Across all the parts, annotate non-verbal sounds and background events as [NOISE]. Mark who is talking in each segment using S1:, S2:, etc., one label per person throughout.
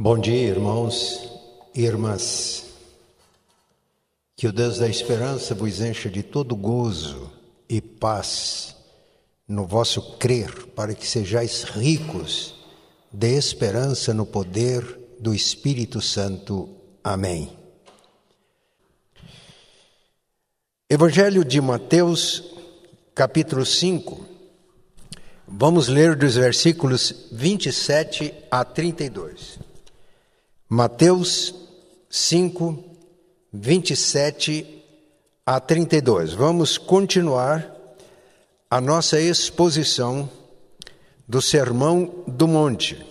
S1: Bom dia, irmãos e irmãs. Que o Deus da esperança vos encha de todo gozo e paz no vosso crer, para que sejais ricos de esperança no poder do Espírito Santo. Amém. Evangelho de Mateus, capítulo 5. Vamos ler dos versículos 27 a 32. Mateus 5, 27 a 32. Vamos continuar a nossa exposição do Sermão do Monte,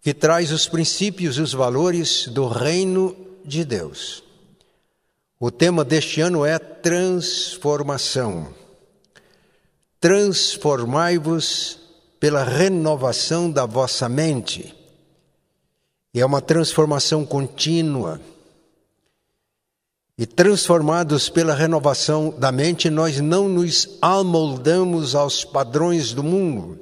S1: que traz os princípios e os valores do reino de Deus. O tema deste ano é transformação. Transformai-vos pela renovação da vossa mente é uma transformação contínua. E transformados pela renovação da mente, nós não nos amoldamos aos padrões do mundo,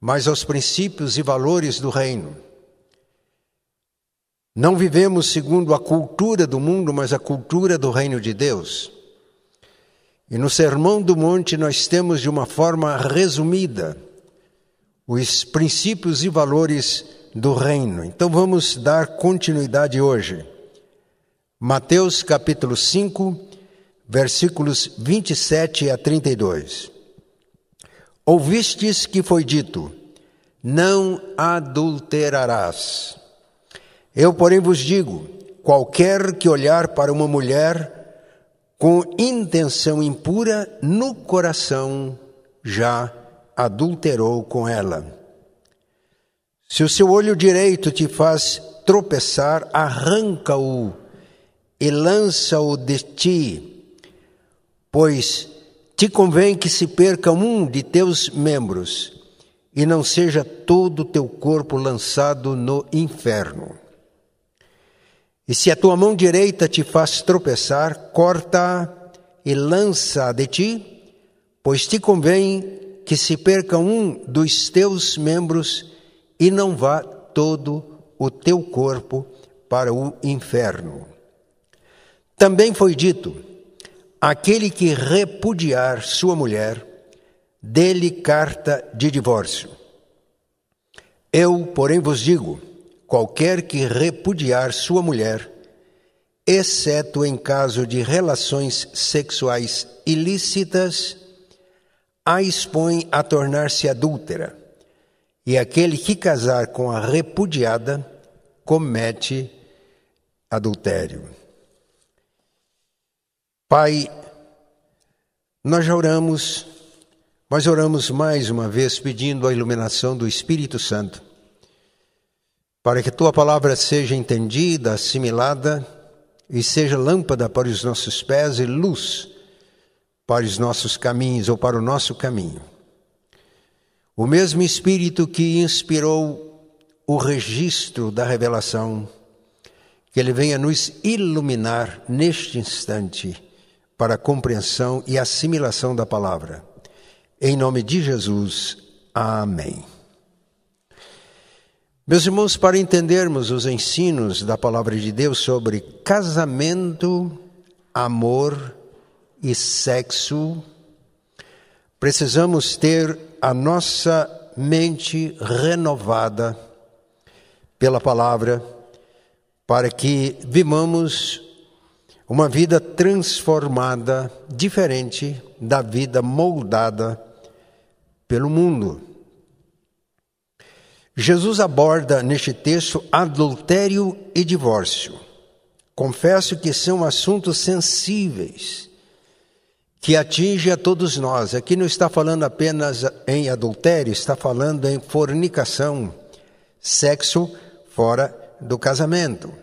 S1: mas aos princípios e valores do reino. Não vivemos segundo a cultura do mundo, mas a cultura do reino de Deus. E no Sermão do Monte nós temos de uma forma resumida os princípios e valores do reino. Então vamos dar continuidade hoje. Mateus capítulo 5, versículos 27 a 32. Ouvistes que foi dito: Não adulterarás. Eu, porém, vos digo: qualquer que olhar para uma mulher com intenção impura no coração já adulterou com ela. Se o seu olho direito te faz tropeçar, arranca-o e lança-o de ti, pois te convém que se perca um de teus membros e não seja todo o teu corpo lançado no inferno. E se a tua mão direita te faz tropeçar, corta e lança de ti, pois te convém que se perca um dos teus membros e não vá todo o teu corpo para o inferno. Também foi dito: aquele que repudiar sua mulher, dê-lhe carta de divórcio. Eu, porém, vos digo: qualquer que repudiar sua mulher, exceto em caso de relações sexuais ilícitas, a expõe a tornar-se adúltera e aquele que casar com a repudiada comete adultério. Pai, nós já oramos, mas oramos mais uma vez pedindo a iluminação do Espírito Santo, para que tua palavra seja entendida, assimilada e seja lâmpada para os nossos pés e luz para os nossos caminhos ou para o nosso caminho. O mesmo Espírito que inspirou o registro da revelação, que ele venha nos iluminar neste instante para a compreensão e assimilação da palavra. Em nome de Jesus, amém. Meus irmãos, para entendermos os ensinos da palavra de Deus sobre casamento, amor e sexo, precisamos ter a nossa mente renovada pela palavra, para que vivamos uma vida transformada, diferente da vida moldada pelo mundo. Jesus aborda neste texto adultério e divórcio. Confesso que são assuntos sensíveis que atinge a todos nós. Aqui não está falando apenas em adultério, está falando em fornicação, sexo fora do casamento.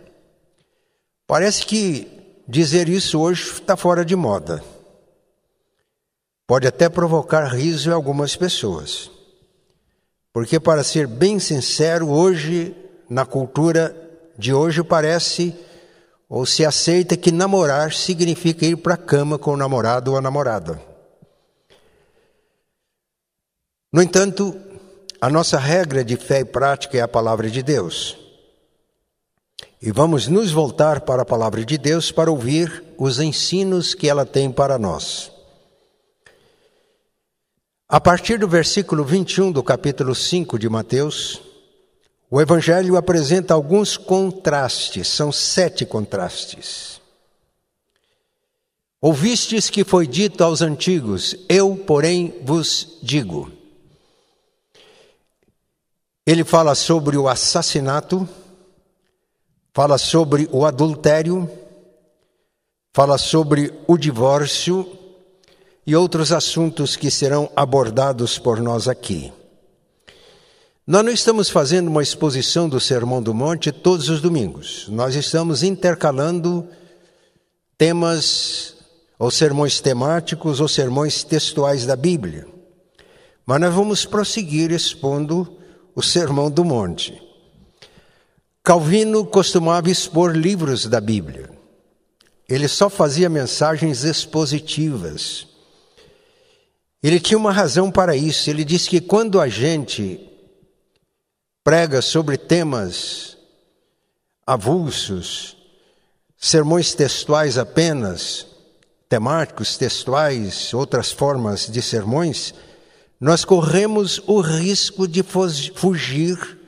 S1: Parece que dizer isso hoje está fora de moda. Pode até provocar riso em algumas pessoas. Porque, para ser bem sincero, hoje, na cultura de hoje, parece ou se aceita que namorar significa ir para a cama com o namorado ou a namorada. No entanto, a nossa regra de fé e prática é a palavra de Deus. E vamos nos voltar para a palavra de Deus para ouvir os ensinos que ela tem para nós. A partir do versículo 21 do capítulo 5 de Mateus, o Evangelho apresenta alguns contrastes, são sete contrastes. Ouvistes que foi dito aos antigos, eu, porém, vos digo. Ele fala sobre o assassinato, fala sobre o adultério, fala sobre o divórcio e outros assuntos que serão abordados por nós aqui. Nós não estamos fazendo uma exposição do Sermão do Monte todos os domingos. Nós estamos intercalando temas ou sermões temáticos ou sermões textuais da Bíblia. Mas nós vamos prosseguir expondo o Sermão do Monte. Calvino costumava expor livros da Bíblia. Ele só fazia mensagens expositivas. Ele tinha uma razão para isso. Ele disse que quando a gente prega sobre temas avulsos, sermões textuais apenas, temáticos, textuais, outras formas de sermões, nós corremos o risco de fugir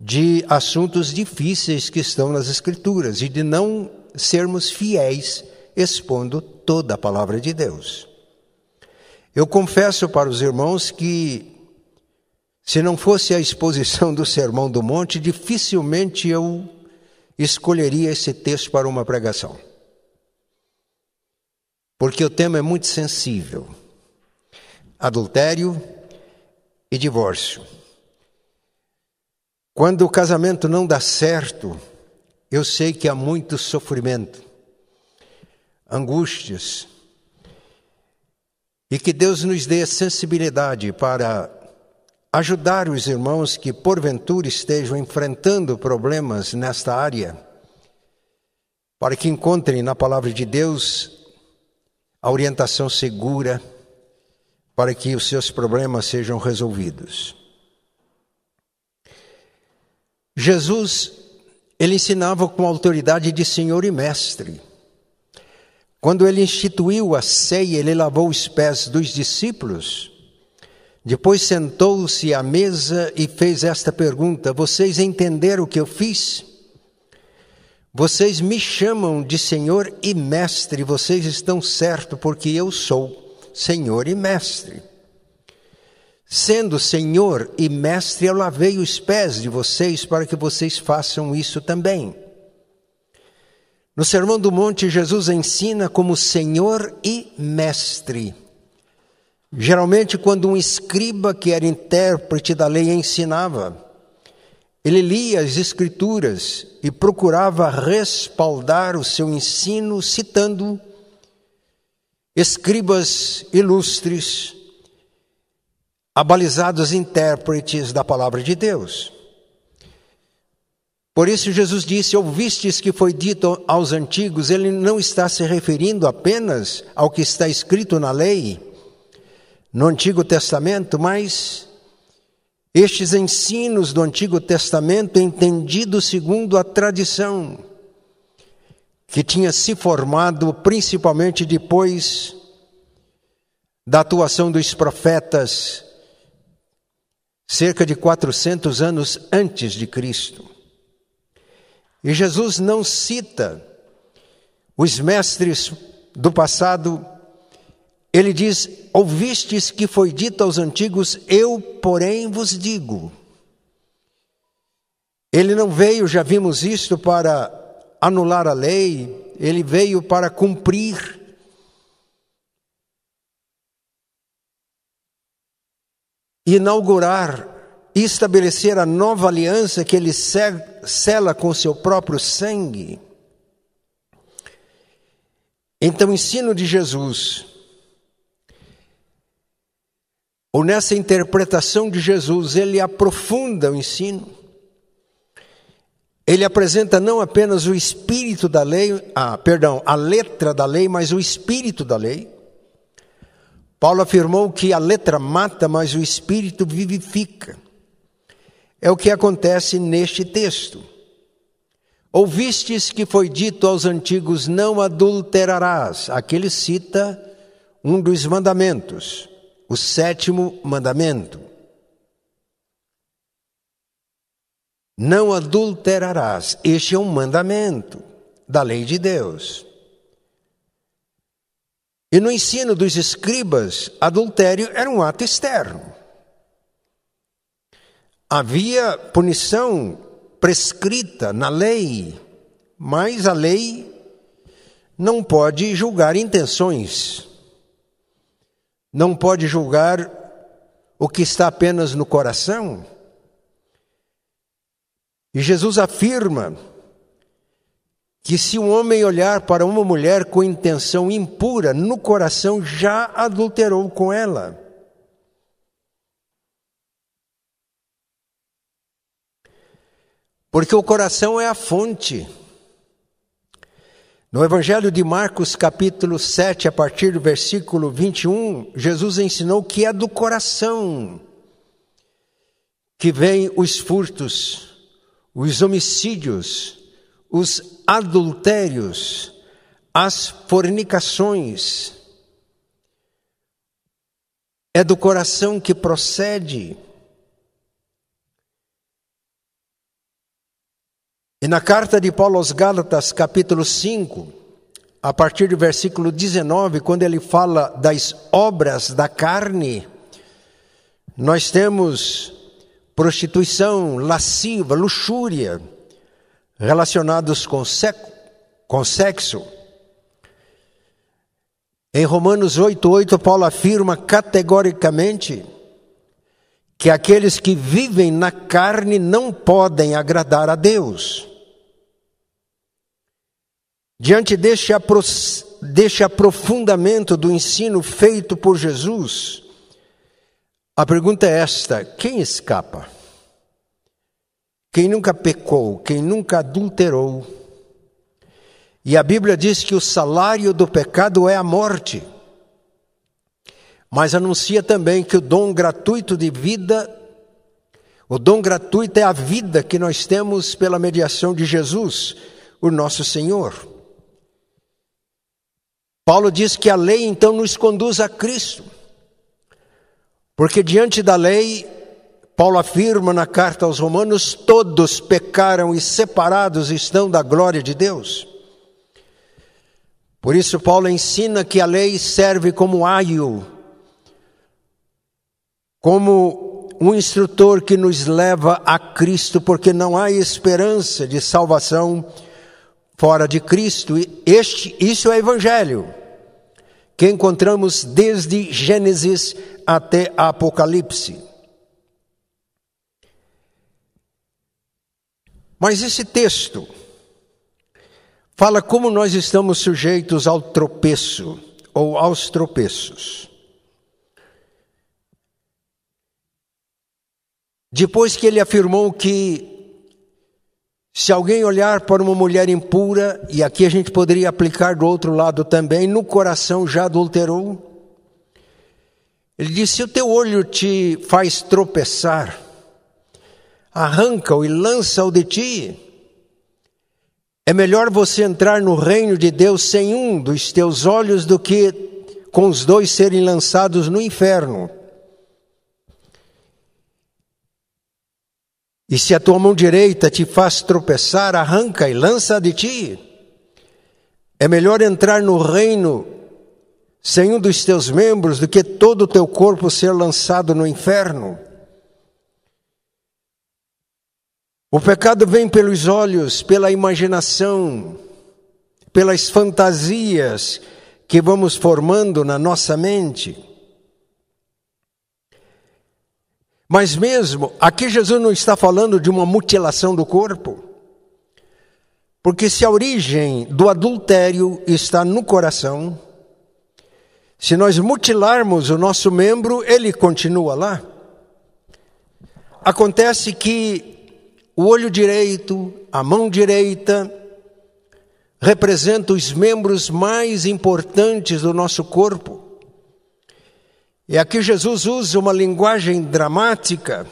S1: de assuntos difíceis que estão nas Escrituras e de não sermos fiéis expondo toda a palavra de Deus. Eu confesso para os irmãos que se não fosse a exposição do Sermão do Monte, dificilmente eu escolheria esse texto para uma pregação. Porque o tema é muito sensível: adultério e divórcio. Quando o casamento não dá certo, eu sei que há muito sofrimento, angústias, e que Deus nos dê sensibilidade para ajudar os irmãos que porventura estejam enfrentando problemas nesta área, para que encontrem na palavra de Deus a orientação segura para que os seus problemas sejam resolvidos. Jesus, ele ensinava com autoridade de Senhor e Mestre. Quando ele instituiu a ceia, ele lavou os pés dos discípulos depois sentou-se à mesa e fez esta pergunta: Vocês entenderam o que eu fiz? Vocês me chamam de Senhor e Mestre, vocês estão certos, porque eu sou Senhor e Mestre. Sendo Senhor e Mestre, eu lavei os pés de vocês para que vocês façam isso também. No Sermão do Monte, Jesus ensina como Senhor e Mestre. Geralmente, quando um escriba que era intérprete da lei ensinava, ele lia as Escrituras e procurava respaldar o seu ensino citando escribas ilustres, abalizados intérpretes da palavra de Deus. Por isso, Jesus disse: Ouvistes que foi dito aos antigos, ele não está se referindo apenas ao que está escrito na lei no Antigo Testamento, mas estes ensinos do Antigo Testamento entendidos segundo a tradição que tinha se formado principalmente depois da atuação dos profetas cerca de 400 anos antes de Cristo. E Jesus não cita os mestres do passado ele diz: Ouvistes que foi dito aos antigos, eu, porém, vos digo. Ele não veio, já vimos isto, para anular a lei, ele veio para cumprir. Inaugurar e estabelecer a nova aliança que ele sela com seu próprio sangue. Então, o ensino de Jesus ou nessa interpretação de Jesus, ele aprofunda o ensino. Ele apresenta não apenas o espírito da lei, ah, perdão, a letra da lei, mas o espírito da lei. Paulo afirmou que a letra mata, mas o espírito vivifica. É o que acontece neste texto. Ouvistes que foi dito aos antigos: Não adulterarás. Aqui ele cita um dos mandamentos, o sétimo mandamento. Não adulterarás. Este é um mandamento da lei de Deus. E no ensino dos escribas, adultério era um ato externo. Havia punição prescrita na lei, mas a lei não pode julgar intenções, não pode julgar o que está apenas no coração. E Jesus afirma que se um homem olhar para uma mulher com intenção impura, no coração já adulterou com ela. Porque o coração é a fonte. No Evangelho de Marcos, capítulo 7, a partir do versículo 21, Jesus ensinou que é do coração que vêm os furtos, os homicídios, os adultérios, as fornicações. É do coração que procede. E na carta de Paulo aos Gálatas, capítulo 5, a partir do versículo 19, quando ele fala das obras da carne, nós temos prostituição, lasciva, luxúria, relacionados com, sexo, com sexo. Em Romanos 8,8, Paulo afirma categoricamente que aqueles que vivem na carne não podem agradar a Deus. Diante deste, deste aprofundamento do ensino feito por Jesus, a pergunta é esta: quem escapa? Quem nunca pecou, quem nunca adulterou. E a Bíblia diz que o salário do pecado é a morte. Mas anuncia também que o dom gratuito de vida, o dom gratuito é a vida que nós temos pela mediação de Jesus, o nosso Senhor. Paulo diz que a lei então nos conduz a Cristo, porque diante da lei Paulo afirma na carta aos Romanos: todos pecaram e separados estão da glória de Deus. Por isso, Paulo ensina que a lei serve como aio, como um instrutor que nos leva a Cristo, porque não há esperança de salvação fora de Cristo. Este, isso é Evangelho, que encontramos desde Gênesis até Apocalipse. Mas esse texto fala como nós estamos sujeitos ao tropeço ou aos tropeços. Depois que ele afirmou que se alguém olhar para uma mulher impura, e aqui a gente poderia aplicar do outro lado também, no coração já adulterou. Ele disse: se o teu olho te faz tropeçar, arranca-o e lança-o de ti. É melhor você entrar no reino de Deus sem um dos teus olhos do que com os dois serem lançados no inferno. E se a tua mão direita te faz tropeçar, arranca e lança de ti. É melhor entrar no reino sem um dos teus membros do que todo o teu corpo ser lançado no inferno. O pecado vem pelos olhos, pela imaginação, pelas fantasias que vamos formando na nossa mente. Mas mesmo, aqui Jesus não está falando de uma mutilação do corpo. Porque se a origem do adultério está no coração, se nós mutilarmos o nosso membro, ele continua lá. Acontece que o olho direito, a mão direita, representa os membros mais importantes do nosso corpo. E aqui Jesus usa uma linguagem dramática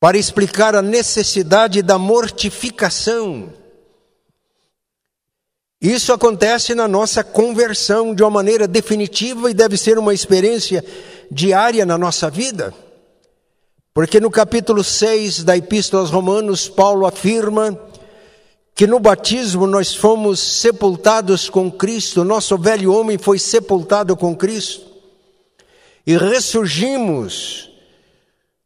S1: para explicar a necessidade da mortificação. Isso acontece na nossa conversão de uma maneira definitiva e deve ser uma experiência diária na nossa vida. Porque no capítulo 6 da Epístola aos Romanos, Paulo afirma que no batismo nós fomos sepultados com Cristo, nosso velho homem foi sepultado com Cristo, e ressurgimos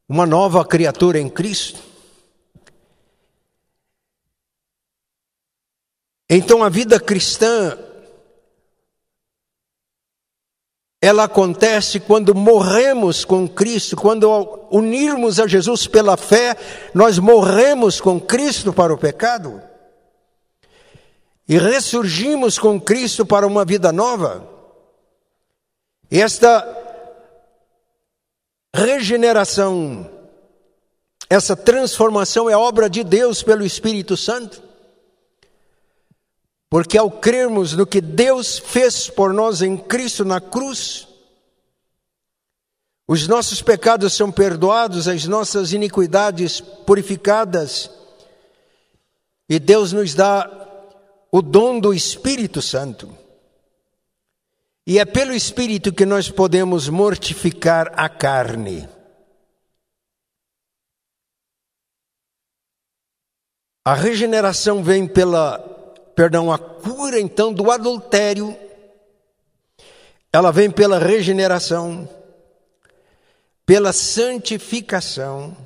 S1: uma nova criatura em Cristo. Então a vida cristã ela acontece quando morremos com Cristo, quando unirmos a Jesus pela fé, nós morremos com Cristo para o pecado e ressurgimos com Cristo para uma vida nova. Esta regeneração, essa transformação é obra de Deus pelo Espírito Santo. Porque ao crermos no que Deus fez por nós em Cristo na cruz, os nossos pecados são perdoados, as nossas iniquidades purificadas, e Deus nos dá o dom do Espírito Santo. E é pelo Espírito que nós podemos mortificar a carne. A regeneração vem pela perdão, a cura então do adultério, ela vem pela regeneração, pela santificação.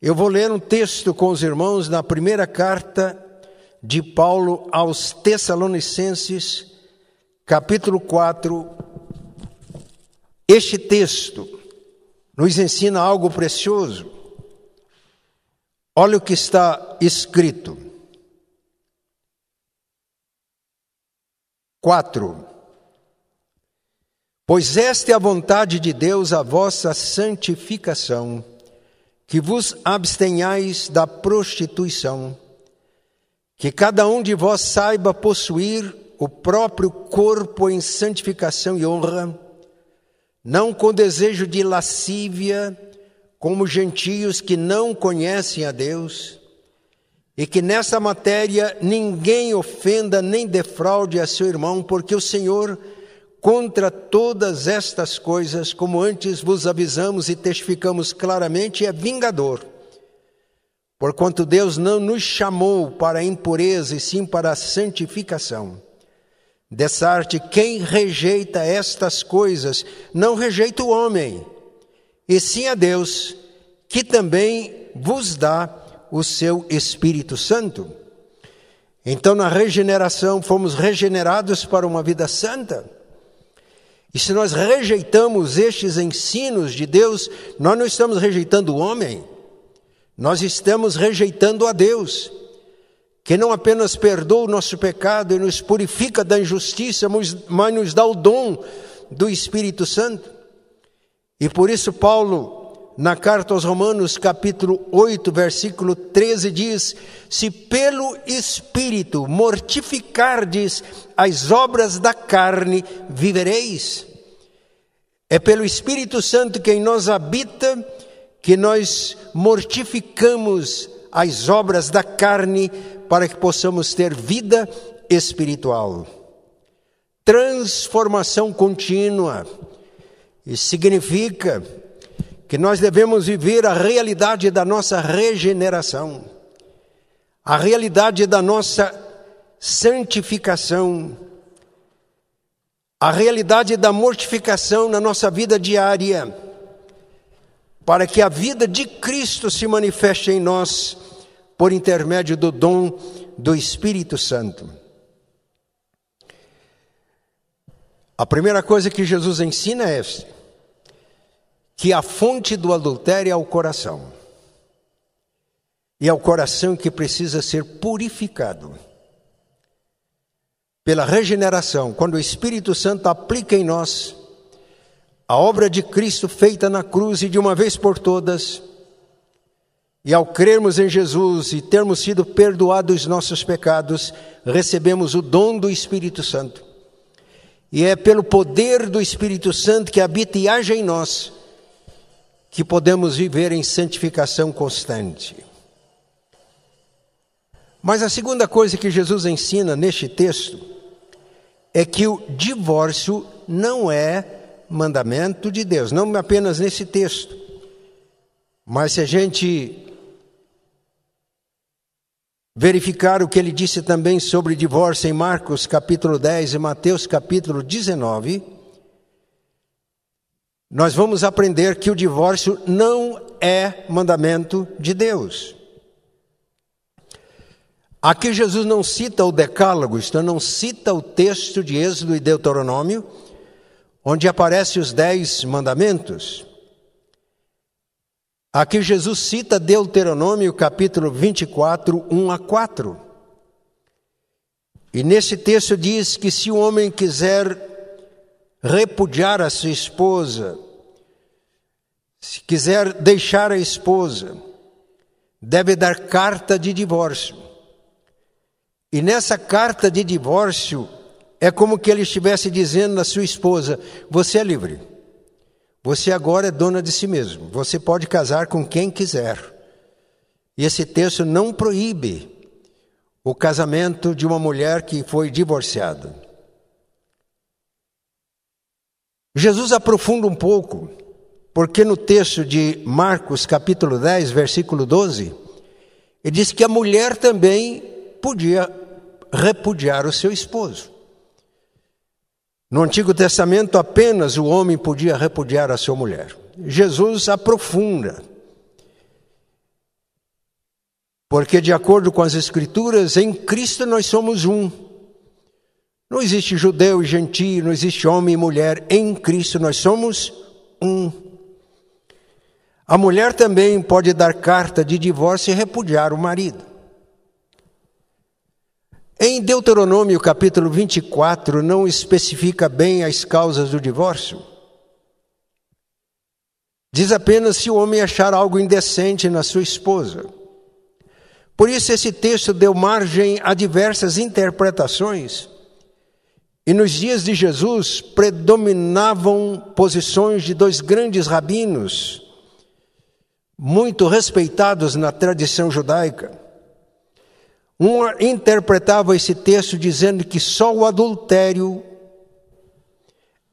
S1: Eu vou ler um texto com os irmãos na primeira carta de Paulo aos Tessalonicenses, capítulo 4. Este texto nos ensina algo precioso. Olha o que está escrito. 4. Pois esta é a vontade de Deus, a vossa santificação, que vos abstenhais da prostituição, que cada um de vós saiba possuir o próprio corpo em santificação e honra, não com desejo de lascívia, como gentios que não conhecem a Deus, e que nessa matéria ninguém ofenda nem defraude a seu irmão, porque o Senhor, contra todas estas coisas, como antes vos avisamos e testificamos claramente, é vingador. Porquanto Deus não nos chamou para a impureza, e sim para a santificação. Dessa arte, quem rejeita estas coisas, não rejeita o homem, e sim a Deus, que também vos dá o seu Espírito Santo. Então, na regeneração, fomos regenerados para uma vida santa. E se nós rejeitamos estes ensinos de Deus, nós não estamos rejeitando o homem, nós estamos rejeitando a Deus, que não apenas perdoa o nosso pecado e nos purifica da injustiça, mas nos dá o dom do Espírito Santo. E por isso, Paulo na carta aos Romanos, capítulo 8, versículo 13, diz: Se pelo Espírito mortificardes as obras da carne, vivereis. É pelo Espírito Santo que em nós habita que nós mortificamos as obras da carne para que possamos ter vida espiritual. Transformação contínua. Significa que nós devemos viver a realidade da nossa regeneração, a realidade da nossa santificação, a realidade da mortificação na nossa vida diária, para que a vida de Cristo se manifeste em nós por intermédio do dom do Espírito Santo. A primeira coisa que Jesus ensina é esta que a fonte do adultério é o coração. E é o coração que precisa ser purificado. Pela regeneração, quando o Espírito Santo aplica em nós a obra de Cristo feita na cruz e de uma vez por todas, e ao crermos em Jesus e termos sido perdoados nossos pecados, recebemos o dom do Espírito Santo. E é pelo poder do Espírito Santo que habita e age em nós que podemos viver em santificação constante. Mas a segunda coisa que Jesus ensina neste texto é que o divórcio não é mandamento de Deus, não apenas nesse texto. Mas se a gente verificar o que ele disse também sobre divórcio em Marcos capítulo 10 e Mateus capítulo 19, nós vamos aprender que o divórcio não é mandamento de Deus. Aqui Jesus não cita o Decálogo, isto não cita o texto de Êxodo e Deuteronômio, onde aparecem os dez mandamentos. Aqui Jesus cita Deuteronômio capítulo 24, 1 a 4. E nesse texto diz que se o homem quiser repudiar a sua esposa, se quiser deixar a esposa, deve dar carta de divórcio. E nessa carta de divórcio, é como que ele estivesse dizendo à sua esposa: Você é livre. Você agora é dona de si mesmo. Você pode casar com quem quiser. E esse texto não proíbe o casamento de uma mulher que foi divorciada. Jesus aprofunda um pouco, porque no texto de Marcos, capítulo 10, versículo 12, ele diz que a mulher também podia repudiar o seu esposo. No Antigo Testamento, apenas o homem podia repudiar a sua mulher. Jesus aprofunda. Porque, de acordo com as Escrituras, em Cristo nós somos um. Não existe judeu e gentio, não existe homem e mulher. Em Cristo nós somos um. A mulher também pode dar carta de divórcio e repudiar o marido. Em Deuteronômio capítulo 24, não especifica bem as causas do divórcio. Diz apenas se o homem achar algo indecente na sua esposa. Por isso, esse texto deu margem a diversas interpretações. E nos dias de Jesus predominavam posições de dois grandes rabinos, muito respeitados na tradição judaica. Um interpretava esse texto dizendo que só o adultério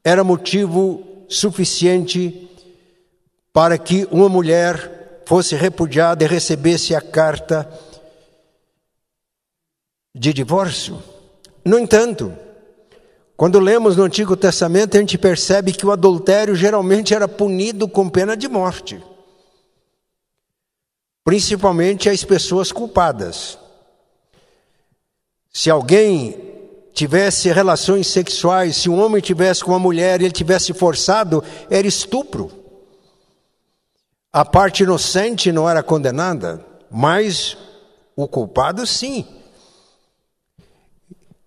S1: era motivo suficiente para que uma mulher fosse repudiada e recebesse a carta de divórcio. No entanto, quando lemos no Antigo Testamento, a gente percebe que o adultério geralmente era punido com pena de morte, principalmente as pessoas culpadas. Se alguém tivesse relações sexuais, se um homem tivesse com uma mulher e ele tivesse forçado, era estupro. A parte inocente não era condenada, mas o culpado sim.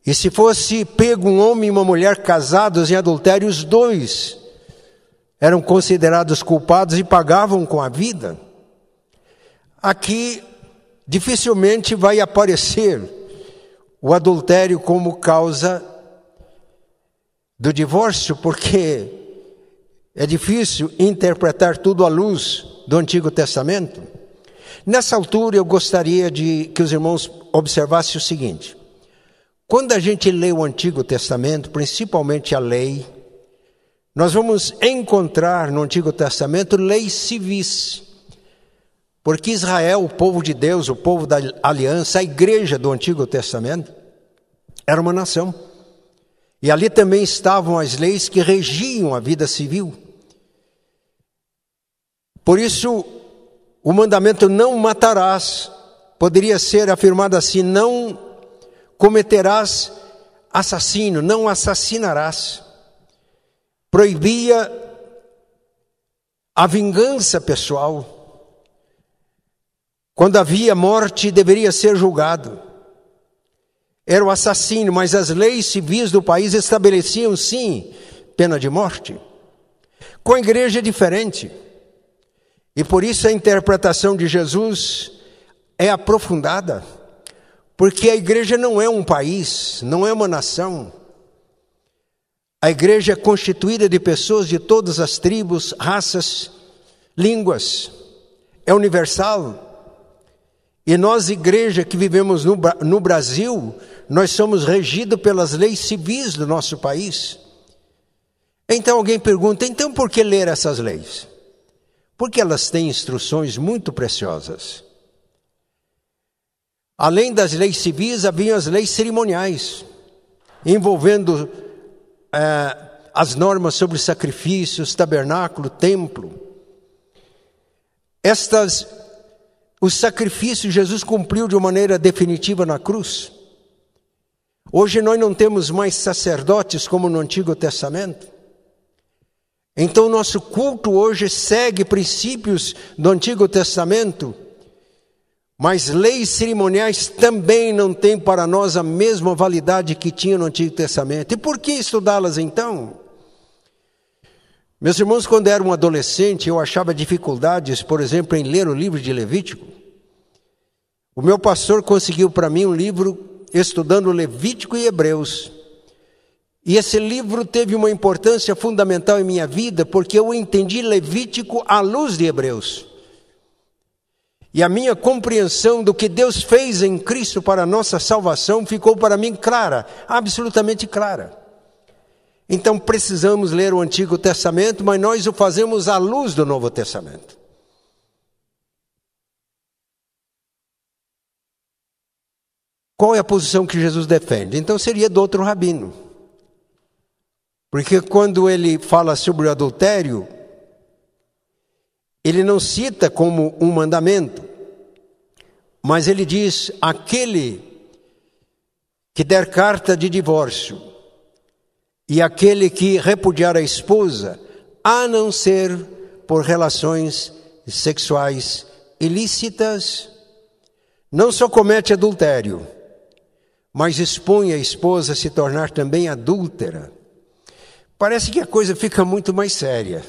S1: E se fosse pego um homem e uma mulher casados em adultério, os dois eram considerados culpados e pagavam com a vida. Aqui dificilmente vai aparecer o adultério como causa do divórcio, porque é difícil interpretar tudo à luz do Antigo Testamento. Nessa altura, eu gostaria de que os irmãos observassem o seguinte: quando a gente lê o Antigo Testamento, principalmente a lei, nós vamos encontrar no Antigo Testamento leis civis. Porque Israel, o povo de Deus, o povo da aliança, a igreja do Antigo Testamento, era uma nação. E ali também estavam as leis que regiam a vida civil. Por isso, o mandamento não matarás poderia ser afirmado assim: não cometerás assassino, não assassinarás. Proibia a vingança pessoal. Quando havia morte, deveria ser julgado. Era o assassino, mas as leis civis do país estabeleciam sim pena de morte. Com a igreja é diferente. E por isso a interpretação de Jesus é aprofundada. Porque a igreja não é um país, não é uma nação. A igreja é constituída de pessoas de todas as tribos, raças, línguas. É universal. E nós, igreja que vivemos no, no Brasil, nós somos regidos pelas leis civis do nosso país. Então alguém pergunta: então por que ler essas leis? Porque elas têm instruções muito preciosas. Além das leis civis, haviam as leis cerimoniais, envolvendo é, as normas sobre sacrifícios, tabernáculo, templo. Estas, os sacrifícios Jesus cumpriu de uma maneira definitiva na cruz. Hoje nós não temos mais sacerdotes como no Antigo Testamento. Então, nosso culto hoje segue princípios do Antigo Testamento, mas leis cerimoniais também não têm para nós a mesma validade que tinha no Antigo Testamento. E por que estudá-las então? Meus irmãos, quando era um adolescente, eu achava dificuldades, por exemplo, em ler o livro de Levítico. O meu pastor conseguiu para mim um livro estudando Levítico e Hebreus. E esse livro teve uma importância fundamental em minha vida, porque eu entendi Levítico à luz de Hebreus. E a minha compreensão do que Deus fez em Cristo para a nossa salvação ficou para mim clara, absolutamente clara. Então precisamos ler o Antigo Testamento, mas nós o fazemos à luz do Novo Testamento. Qual é a posição que Jesus defende? Então seria do outro rabino. Porque quando ele fala sobre o adultério, ele não cita como um mandamento, mas ele diz: aquele que der carta de divórcio e aquele que repudiar a esposa, a não ser por relações sexuais ilícitas, não só comete adultério, mas expõe a esposa a se tornar também adúltera. Parece que a coisa fica muito mais séria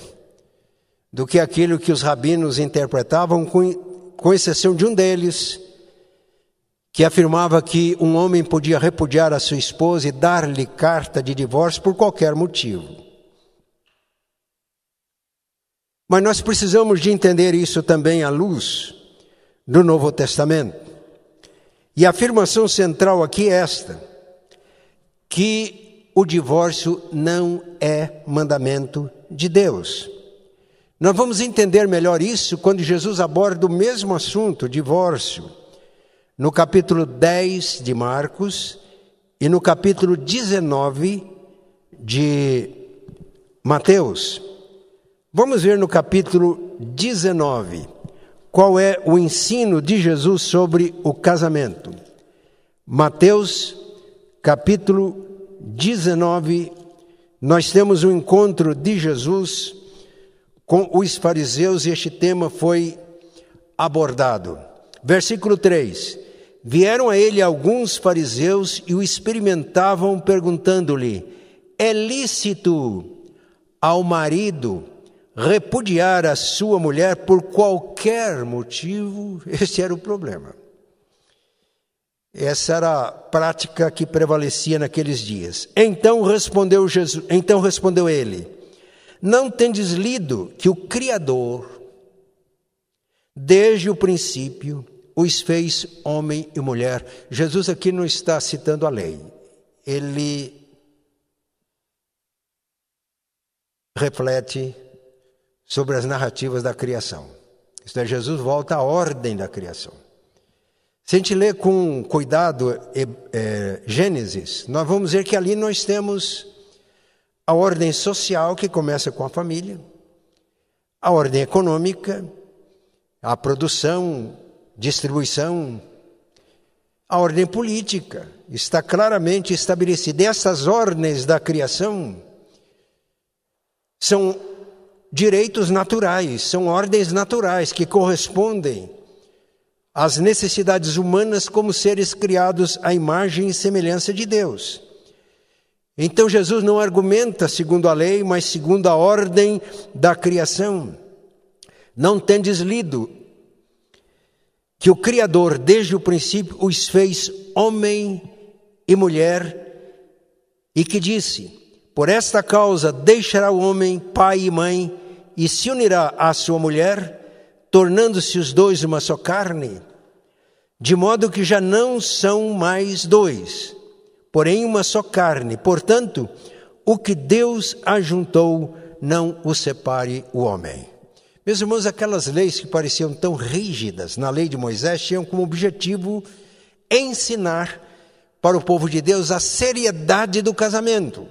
S1: do que aquilo que os rabinos interpretavam, com, com exceção de um deles, que afirmava que um homem podia repudiar a sua esposa e dar-lhe carta de divórcio por qualquer motivo. Mas nós precisamos de entender isso também à luz do Novo Testamento. E a afirmação central aqui é esta: que o divórcio não é mandamento de Deus. Nós vamos entender melhor isso quando Jesus aborda o mesmo assunto, divórcio, no capítulo 10 de Marcos e no capítulo 19 de Mateus. Vamos ver no capítulo 19 qual é o ensino de Jesus sobre o casamento. Mateus, capítulo 19, nós temos um encontro de Jesus com os fariseus e este tema foi abordado. Versículo 3: Vieram a ele alguns fariseus e o experimentavam, perguntando-lhe: É lícito ao marido repudiar a sua mulher por qualquer motivo? [LAUGHS] Esse era o problema. Essa era a prática que prevalecia naqueles dias. Então respondeu Jesus, então respondeu ele: Não tendes lido que o Criador, desde o princípio, os fez homem e mulher? Jesus aqui não está citando a lei. Ele reflete sobre as narrativas da criação. Isto é, Jesus volta à ordem da criação. Se a gente ler com cuidado é, é, Gênesis, nós vamos ver que ali nós temos a ordem social que começa com a família, a ordem econômica, a produção, distribuição, a ordem política está claramente estabelecida. Essas ordens da criação são direitos naturais, são ordens naturais que correspondem as necessidades humanas como seres criados à imagem e semelhança de Deus. Então Jesus não argumenta segundo a lei, mas segundo a ordem da criação. Não tendes lido que o Criador, desde o princípio, os fez homem e mulher, e que disse: Por esta causa deixará o homem pai e mãe e se unirá à sua mulher, tornando-se os dois uma só carne, de modo que já não são mais dois, porém uma só carne. Portanto, o que Deus ajuntou, não o separe o homem. Meus irmãos, aquelas leis que pareciam tão rígidas na lei de Moisés tinham como objetivo ensinar para o povo de Deus a seriedade do casamento.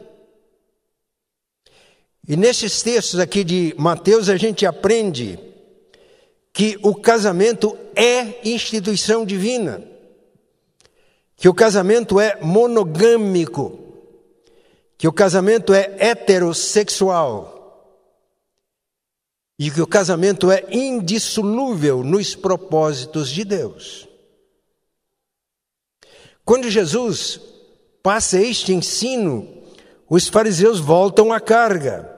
S1: E nesses textos aqui de Mateus a gente aprende que o casamento é instituição divina, que o casamento é monogâmico, que o casamento é heterossexual e que o casamento é indissolúvel nos propósitos de Deus. Quando Jesus passa este ensino, os fariseus voltam à carga,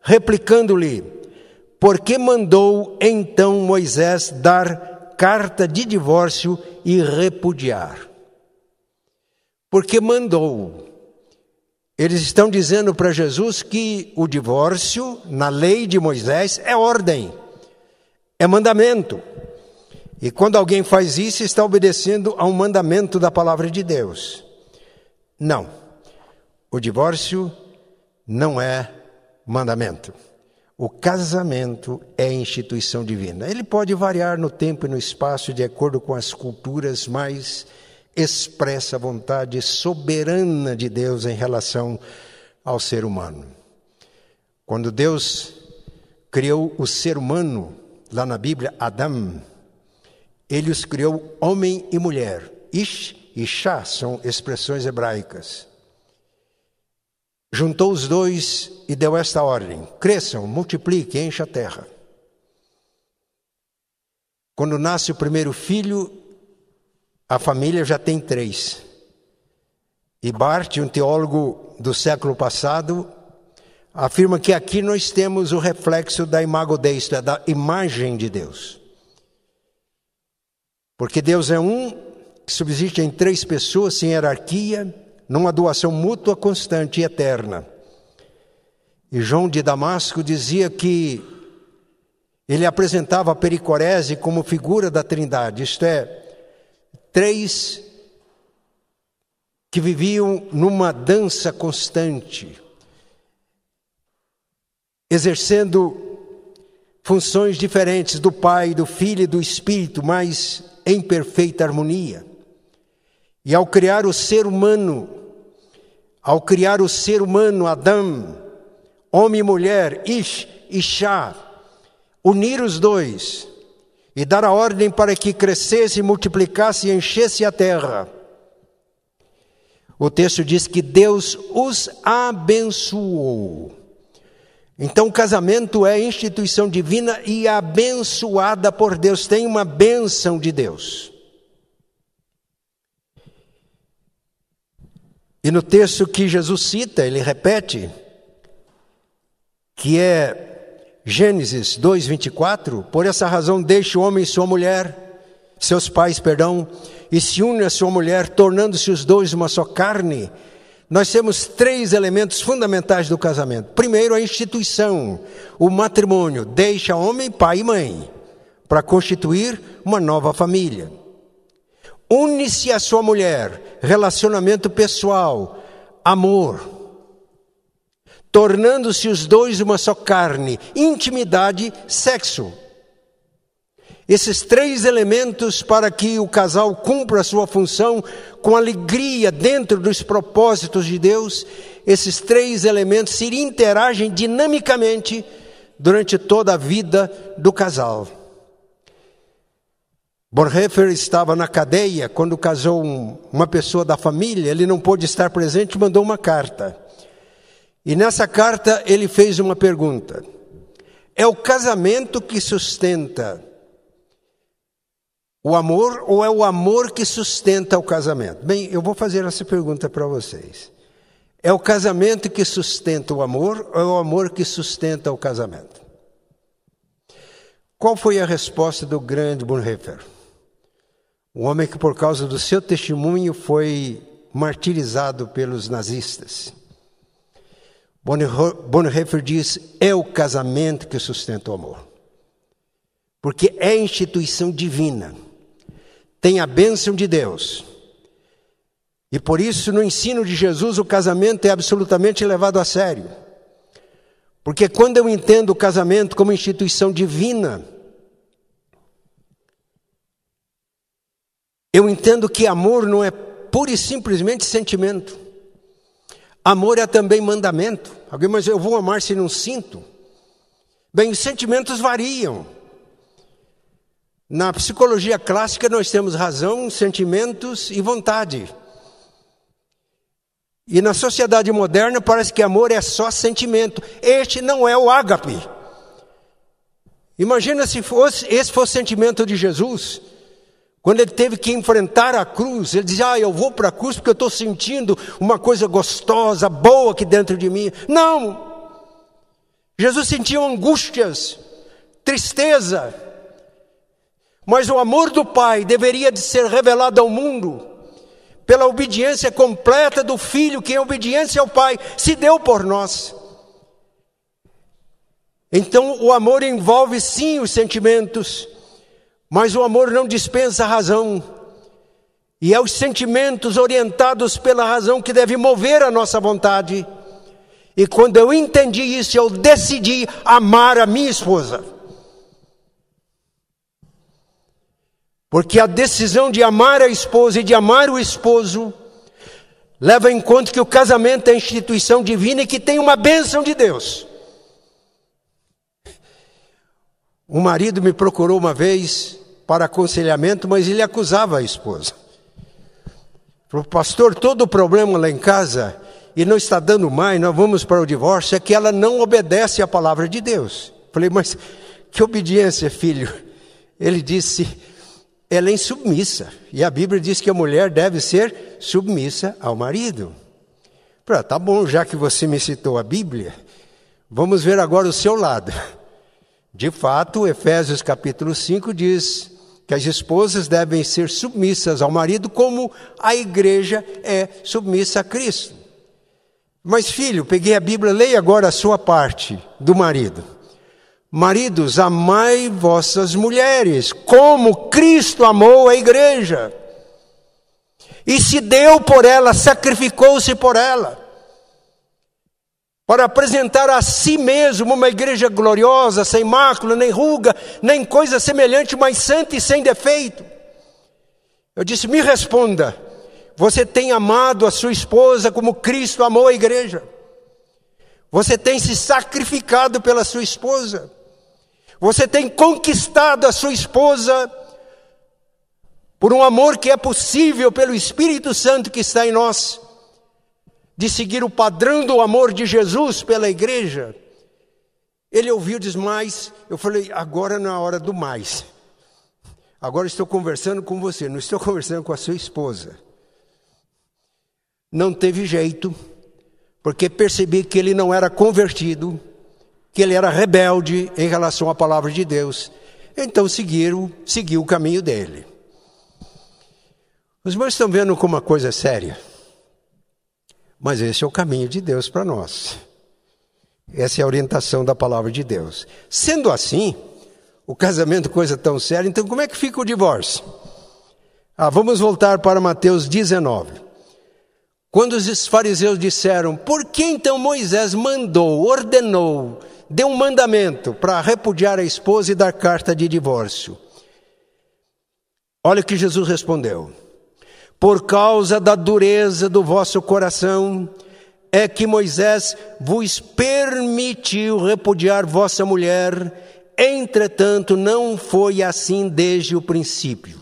S1: replicando-lhe: Por que mandou então Moisés dar carta de divórcio e repudiar? Porque mandou. Eles estão dizendo para Jesus que o divórcio, na lei de Moisés, é ordem, é mandamento. E quando alguém faz isso, está obedecendo a um mandamento da palavra de Deus. Não. O divórcio não é mandamento. O casamento é instituição divina. Ele pode variar no tempo e no espaço de acordo com as culturas mais expressa a vontade soberana de Deus em relação ao ser humano. Quando Deus criou o ser humano, lá na Bíblia, Adão, ele os criou homem e mulher. Ish e Shá são expressões hebraicas. Juntou os dois e deu esta ordem: cresçam, multipliquem, encha a terra. Quando nasce o primeiro filho, a família já tem três. E Bart, um teólogo do século passado, afirma que aqui nós temos o reflexo da imago Dei, da imagem de Deus. Porque Deus é um que subsiste em três pessoas, sem hierarquia, numa doação mútua, constante e eterna. E João de Damasco dizia que ele apresentava a pericorese como figura da Trindade, isto é, Três que viviam numa dança constante, exercendo funções diferentes do Pai, do Filho e do Espírito, mas em perfeita harmonia. E ao criar o ser humano, ao criar o ser humano, Adão, homem e mulher, Ish e Shá, unir os dois, e dar a ordem para que crescesse, multiplicasse e enchesse a terra. O texto diz que Deus os abençoou. Então, o casamento é instituição divina e abençoada por Deus, tem uma bênção de Deus. E no texto que Jesus cita, ele repete, que é Gênesis 2:24, por essa razão deixa o homem e sua mulher, seus pais, perdão, e se une a sua mulher, tornando-se os dois uma só carne. Nós temos três elementos fundamentais do casamento. Primeiro, a instituição, o matrimônio, deixa homem, pai e mãe, para constituir uma nova família. Une-se a sua mulher, relacionamento pessoal, amor tornando-se os dois uma só carne, intimidade, sexo. Esses três elementos para que o casal cumpra a sua função com alegria dentro dos propósitos de Deus, esses três elementos se interagem dinamicamente durante toda a vida do casal. Bonhoeffer estava na cadeia quando casou uma pessoa da família, ele não pôde estar presente, mandou uma carta. E nessa carta ele fez uma pergunta: é o casamento que sustenta o amor ou é o amor que sustenta o casamento? Bem, eu vou fazer essa pergunta para vocês. É o casamento que sustenta o amor ou é o amor que sustenta o casamento? Qual foi a resposta do grande Bonhoeffer? Um homem que, por causa do seu testemunho, foi martirizado pelos nazistas. Bonhoeffer diz: é o casamento que sustenta o amor. Porque é instituição divina, tem a bênção de Deus. E por isso, no ensino de Jesus, o casamento é absolutamente levado a sério. Porque quando eu entendo o casamento como instituição divina, eu entendo que amor não é pura e simplesmente sentimento. Amor é também mandamento. Alguém, mas eu vou amar se não sinto? Bem, os sentimentos variam. Na psicologia clássica, nós temos razão, sentimentos e vontade. E na sociedade moderna, parece que amor é só sentimento. Este não é o ágape. Imagina se fosse, esse fosse o sentimento de Jesus. Quando ele teve que enfrentar a cruz, ele dizia: Ah, eu vou para a cruz porque eu estou sentindo uma coisa gostosa, boa aqui dentro de mim. Não! Jesus sentia angústias, tristeza, mas o amor do Pai deveria de ser revelado ao mundo pela obediência completa do Filho, que em obediência ao Pai se deu por nós. Então o amor envolve sim os sentimentos, mas o amor não dispensa a razão. E é os sentimentos orientados pela razão que deve mover a nossa vontade. E quando eu entendi isso, eu decidi amar a minha esposa. Porque a decisão de amar a esposa e de amar o esposo leva em conta que o casamento é instituição divina e que tem uma bênção de Deus. O marido me procurou uma vez para aconselhamento, mas ele acusava a esposa. Falou, pastor, todo o problema lá em casa, e não está dando mais, nós vamos para o divórcio, é que ela não obedece à palavra de Deus. Falei, mas que obediência, filho? Ele disse, ela é insubmissa. E a Bíblia diz que a mulher deve ser submissa ao marido. Falei, tá bom, já que você me citou a Bíblia, vamos ver agora o seu lado. De fato, Efésios capítulo 5 diz que as esposas devem ser submissas ao marido, como a igreja é submissa a Cristo. Mas, filho, peguei a Bíblia, leia agora a sua parte do marido. Maridos, amai vossas mulheres, como Cristo amou a igreja. E se deu por ela, sacrificou-se por ela para apresentar a si mesmo uma igreja gloriosa, sem mácula, nem ruga, nem coisa semelhante, mas santa e sem defeito. Eu disse: me responda, você tem amado a sua esposa como Cristo amou a igreja? Você tem se sacrificado pela sua esposa? Você tem conquistado a sua esposa por um amor que é possível pelo Espírito Santo que está em nós? De seguir o padrão do amor de Jesus pela igreja, ele ouviu diz mais. Eu falei, agora na é hora do mais. Agora estou conversando com você, não estou conversando com a sua esposa. Não teve jeito, porque percebi que ele não era convertido, que ele era rebelde em relação à palavra de Deus. Então seguiram, seguiu o caminho dele. Os irmãos estão vendo como uma coisa séria. Mas esse é o caminho de Deus para nós. Essa é a orientação da palavra de Deus. Sendo assim, o casamento coisa tão séria, então como é que fica o divórcio? Ah, vamos voltar para Mateus 19. Quando os fariseus disseram, por que então Moisés mandou, ordenou, deu um mandamento para repudiar a esposa e dar carta de divórcio? Olha o que Jesus respondeu por causa da dureza do vosso coração, é que Moisés vos permitiu repudiar vossa mulher, entretanto, não foi assim desde o princípio.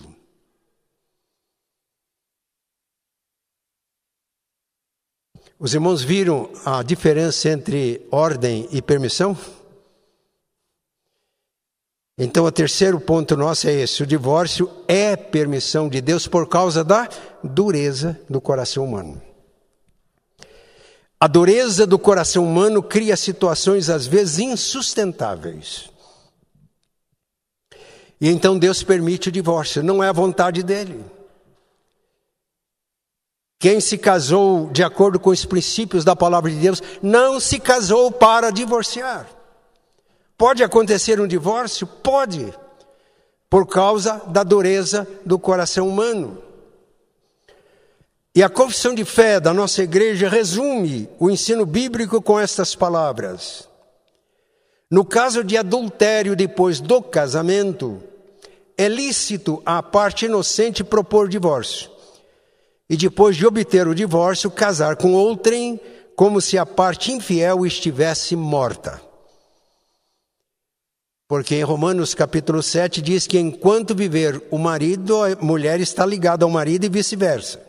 S1: Os irmãos viram a diferença entre ordem e permissão? Então, o terceiro ponto nosso é esse: o divórcio é permissão de Deus por causa da dureza do coração humano. A dureza do coração humano cria situações às vezes insustentáveis. E então Deus permite o divórcio, não é a vontade dele. Quem se casou de acordo com os princípios da palavra de Deus não se casou para divorciar. Pode acontecer um divórcio? Pode, por causa da dureza do coração humano. E a confissão de fé da nossa igreja resume o ensino bíblico com estas palavras. No caso de adultério depois do casamento, é lícito à parte inocente propor divórcio. E depois de obter o divórcio, casar com outrem, como se a parte infiel estivesse morta. Porque em Romanos capítulo 7 diz que enquanto viver o marido, a mulher está ligada ao marido e vice-versa.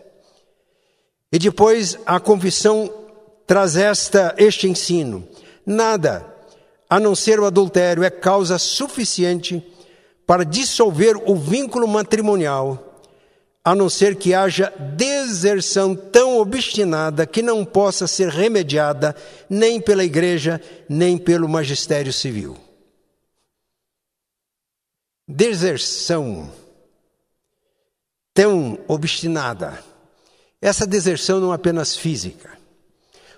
S1: E depois a confissão traz esta, este ensino: nada, a não ser o adultério, é causa suficiente para dissolver o vínculo matrimonial, a não ser que haja deserção tão obstinada que não possa ser remediada nem pela igreja, nem pelo magistério civil. Deserção tão obstinada essa deserção não é apenas física.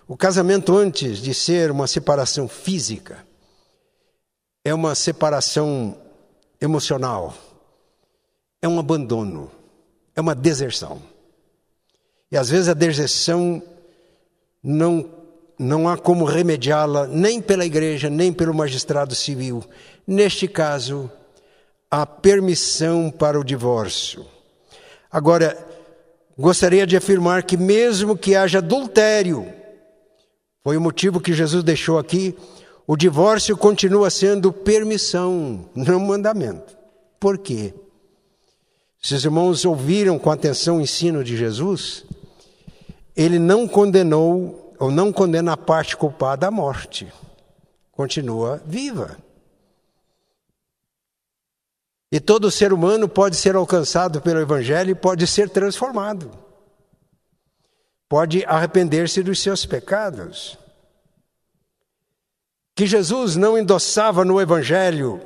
S1: O casamento, antes de ser uma separação física, é uma separação emocional, é um abandono, é uma deserção. E às vezes a deserção não, não há como remediá-la nem pela igreja, nem pelo magistrado civil. Neste caso, há permissão para o divórcio. Agora, gostaria de afirmar que, mesmo que haja adultério, foi o motivo que Jesus deixou aqui, o divórcio continua sendo permissão, não mandamento. Por quê? Se os irmãos ouviram com atenção o ensino de Jesus, ele não condenou ou não condena a parte culpada à morte. Continua viva. E todo ser humano pode ser alcançado pelo Evangelho e pode ser transformado. Pode arrepender-se dos seus pecados. Que Jesus não endossava no Evangelho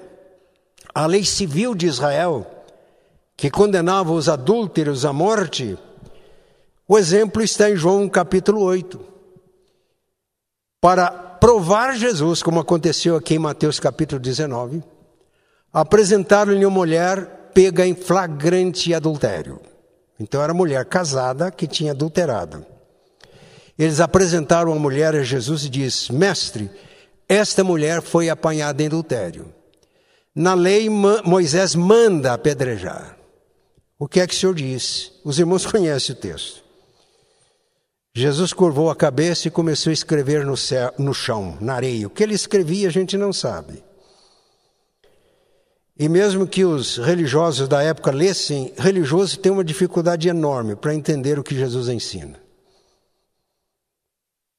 S1: a lei civil de Israel, que condenava os adúlteros à morte, o exemplo está em João capítulo 8. Para provar Jesus, como aconteceu aqui em Mateus capítulo 19, apresentaram-lhe uma mulher pega em flagrante adultério. Então era mulher casada que tinha adulterado. Eles apresentaram a mulher a Jesus e disse: Mestre, esta mulher foi apanhada em adultério. Na lei, Moisés manda apedrejar. O que é que o senhor disse? Os irmãos [LAUGHS] conhecem o texto. Jesus curvou a cabeça e começou a escrever no, céu, no chão, na areia. O que ele escrevia a gente não sabe. E mesmo que os religiosos da época lessem, religioso tem uma dificuldade enorme para entender o que Jesus ensina.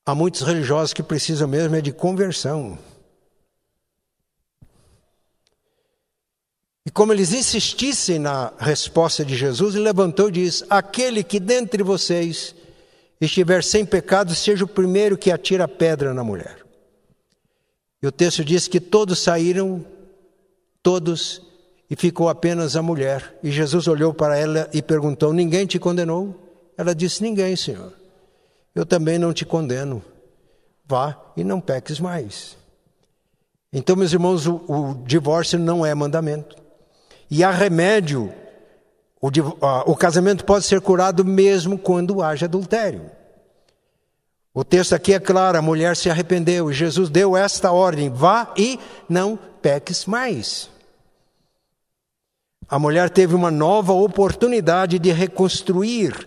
S1: Há muitos religiosos que precisam mesmo é de conversão. E como eles insistissem na resposta de Jesus, ele levantou e disse: Aquele que dentre vocês estiver sem pecado, seja o primeiro que atira a pedra na mulher. E o texto diz que todos saíram todos e ficou apenas a mulher. E Jesus olhou para ela e perguntou: Ninguém te condenou? Ela disse: Ninguém, Senhor. Eu também não te condeno. Vá e não peques mais. Então, meus irmãos, o, o divórcio não é mandamento. E há remédio. O, o casamento pode ser curado mesmo quando haja adultério. O texto aqui é claro: a mulher se arrependeu e Jesus deu esta ordem: vá e não peques mais. A mulher teve uma nova oportunidade de reconstruir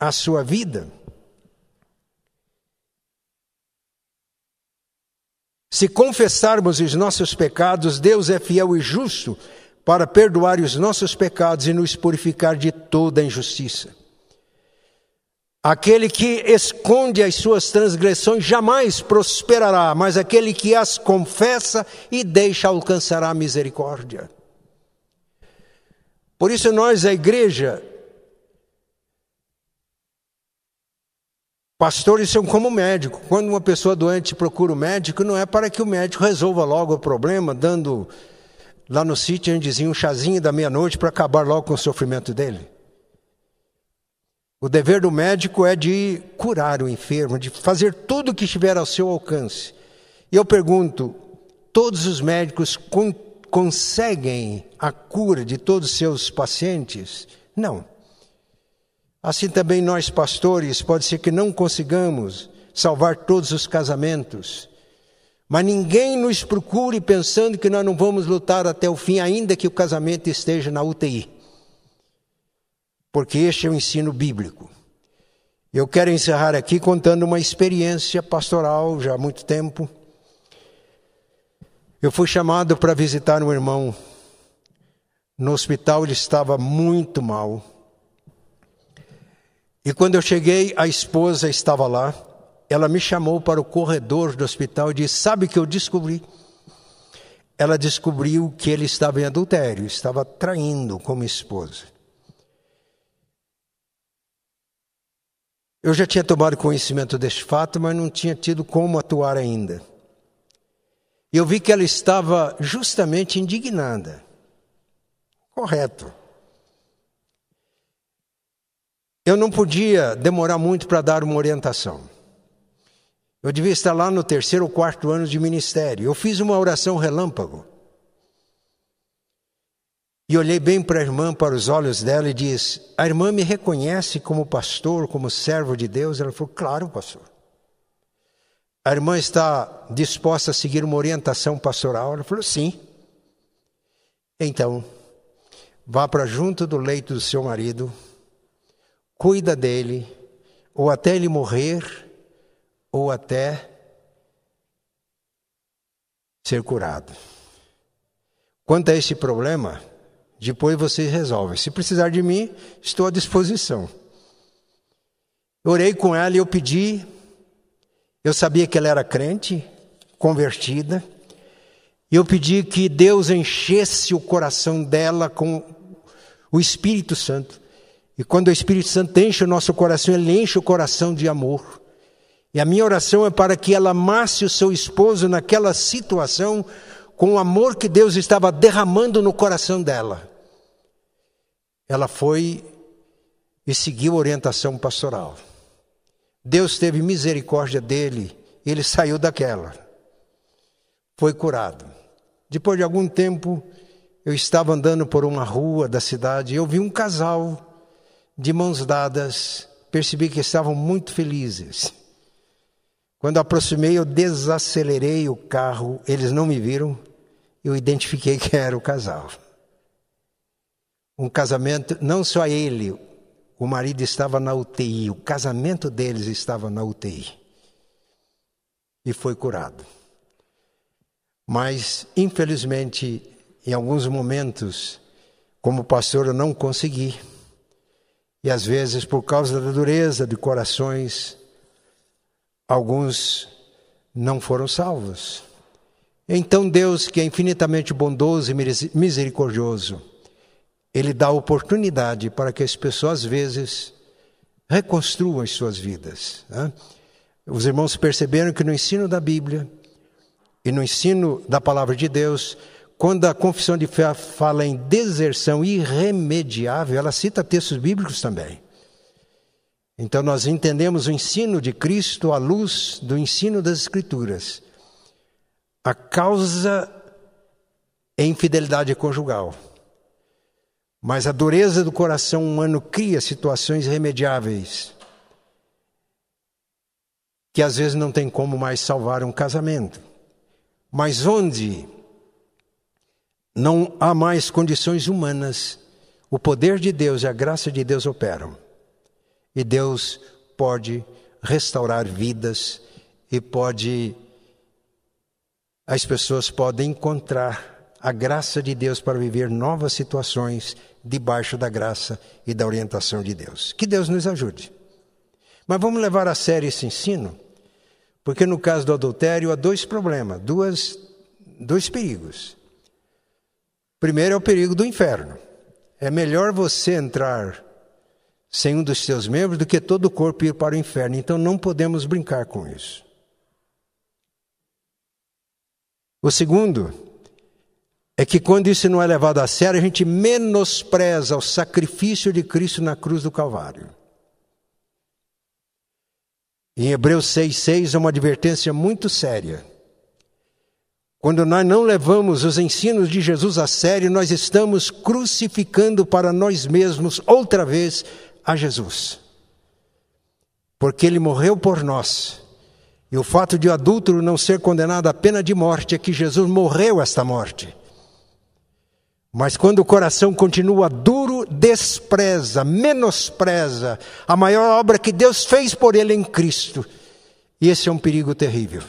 S1: a sua vida. Se confessarmos os nossos pecados, Deus é fiel e justo para perdoar os nossos pecados e nos purificar de toda injustiça. Aquele que esconde as suas transgressões jamais prosperará, mas aquele que as confessa e deixa alcançará misericórdia. Por isso, nós, a igreja, pastores são como médico. Quando uma pessoa doente procura o médico, não é para que o médico resolva logo o problema, dando lá no sítio, dizia, um chazinho da meia-noite para acabar logo com o sofrimento dele. O dever do médico é de curar o enfermo, de fazer tudo o que estiver ao seu alcance. E eu pergunto: todos os médicos con conseguem a cura de todos os seus pacientes? Não. Assim também nós, pastores, pode ser que não consigamos salvar todos os casamentos, mas ninguém nos procure pensando que nós não vamos lutar até o fim, ainda que o casamento esteja na UTI. Porque este é o ensino bíblico. Eu quero encerrar aqui contando uma experiência pastoral já há muito tempo. Eu fui chamado para visitar um irmão no hospital, ele estava muito mal. E quando eu cheguei, a esposa estava lá ela me chamou para o corredor do hospital e disse: Sabe o que eu descobri? Ela descobriu que ele estava em adultério, estava traindo como esposa. Eu já tinha tomado conhecimento deste fato, mas não tinha tido como atuar ainda. Eu vi que ela estava justamente indignada. Correto. Eu não podia demorar muito para dar uma orientação. Eu devia estar lá no terceiro ou quarto ano de ministério. Eu fiz uma oração relâmpago. E olhei bem para a irmã, para os olhos dela e disse: A irmã me reconhece como pastor, como servo de Deus? Ela falou: Claro, pastor. A irmã está disposta a seguir uma orientação pastoral? Ela falou: Sim. Então, vá para junto do leito do seu marido, cuida dele, ou até ele morrer ou até ser curado. Quanto a esse problema, depois vocês resolvem. Se precisar de mim, estou à disposição. Orei com ela e eu pedi. Eu sabia que ela era crente, convertida. E eu pedi que Deus enchesse o coração dela com o Espírito Santo. E quando o Espírito Santo enche o nosso coração, ele enche o coração de amor. E a minha oração é para que ela amasse o seu esposo naquela situação com o amor que Deus estava derramando no coração dela. Ela foi e seguiu a orientação pastoral. Deus teve misericórdia dele, e ele saiu daquela. Foi curado. Depois de algum tempo, eu estava andando por uma rua da cidade e eu vi um casal de mãos dadas. Percebi que estavam muito felizes. Quando aproximei, eu desacelerei o carro, eles não me viram, eu identifiquei [LAUGHS] que era o casal. Um casamento, não só ele, o marido estava na UTI, o casamento deles estava na UTI. E foi curado. Mas, infelizmente, em alguns momentos, como pastor, eu não consegui. E às vezes, por causa da dureza de corações, alguns não foram salvos. Então Deus, que é infinitamente bondoso e misericordioso, Ele dá oportunidade para que as pessoas, às vezes, reconstruam as suas vidas. Né? Os irmãos perceberam que no ensino da Bíblia e no ensino da palavra de Deus, quando a confissão de fé fala em deserção irremediável, ela cita textos bíblicos também. Então nós entendemos o ensino de Cristo à luz do ensino das Escrituras. A causa é infidelidade conjugal. Mas a dureza do coração humano cria situações irremediáveis que às vezes não tem como mais salvar um casamento. Mas onde não há mais condições humanas, o poder de Deus e a graça de Deus operam. E Deus pode restaurar vidas e pode as pessoas podem encontrar a graça de Deus para viver novas situações debaixo da graça e da orientação de Deus. Que Deus nos ajude. Mas vamos levar a sério esse ensino, porque no caso do adultério há dois problemas, duas, dois perigos. Primeiro é o perigo do inferno. É melhor você entrar sem um dos seus membros do que todo o corpo ir para o inferno. Então não podemos brincar com isso. O segundo é que quando isso não é levado a sério, a gente menospreza o sacrifício de Cristo na cruz do Calvário. Em Hebreus 6,6 é uma advertência muito séria. Quando nós não levamos os ensinos de Jesus a sério, nós estamos crucificando para nós mesmos outra vez a Jesus. Porque ele morreu por nós. E o fato de o adúltero não ser condenado à pena de morte é que Jesus morreu esta morte. Mas quando o coração continua duro, despreza, menospreza a maior obra que Deus fez por ele em Cristo. E esse é um perigo terrível.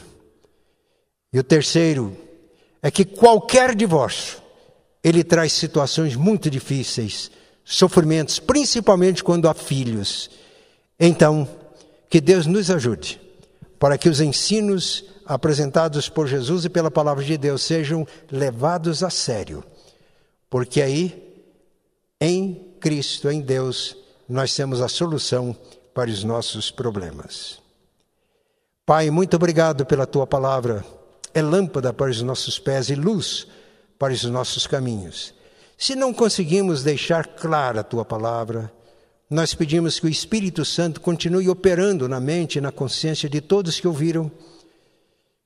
S1: E o terceiro é que qualquer divórcio, ele traz situações muito difíceis, sofrimentos, principalmente quando há filhos. Então, que Deus nos ajude para que os ensinos apresentados por Jesus e pela palavra de Deus sejam levados a sério porque aí, em Cristo, em Deus, nós temos a solução para os nossos problemas. Pai, muito obrigado pela tua palavra. É lâmpada para os nossos pés e luz para os nossos caminhos. Se não conseguimos deixar clara a tua palavra, nós pedimos que o Espírito Santo continue operando na mente e na consciência de todos que ouviram,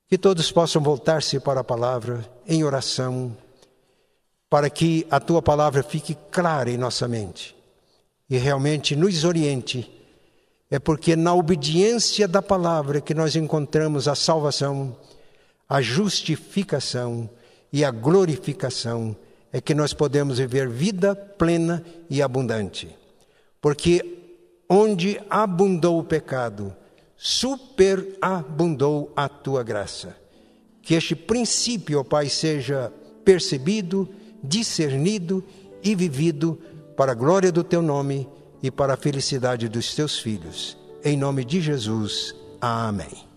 S1: que todos possam voltar-se para a palavra em oração, para que a tua palavra fique clara em nossa mente e realmente nos oriente. É porque na obediência da palavra que nós encontramos a salvação, a justificação e a glorificação, é que nós podemos viver vida plena e abundante. Porque onde abundou o pecado, superabundou a tua graça. Que este princípio, ó Pai, seja percebido discernido e vivido para a glória do teu nome e para a felicidade dos teus filhos. Em nome de Jesus. Amém.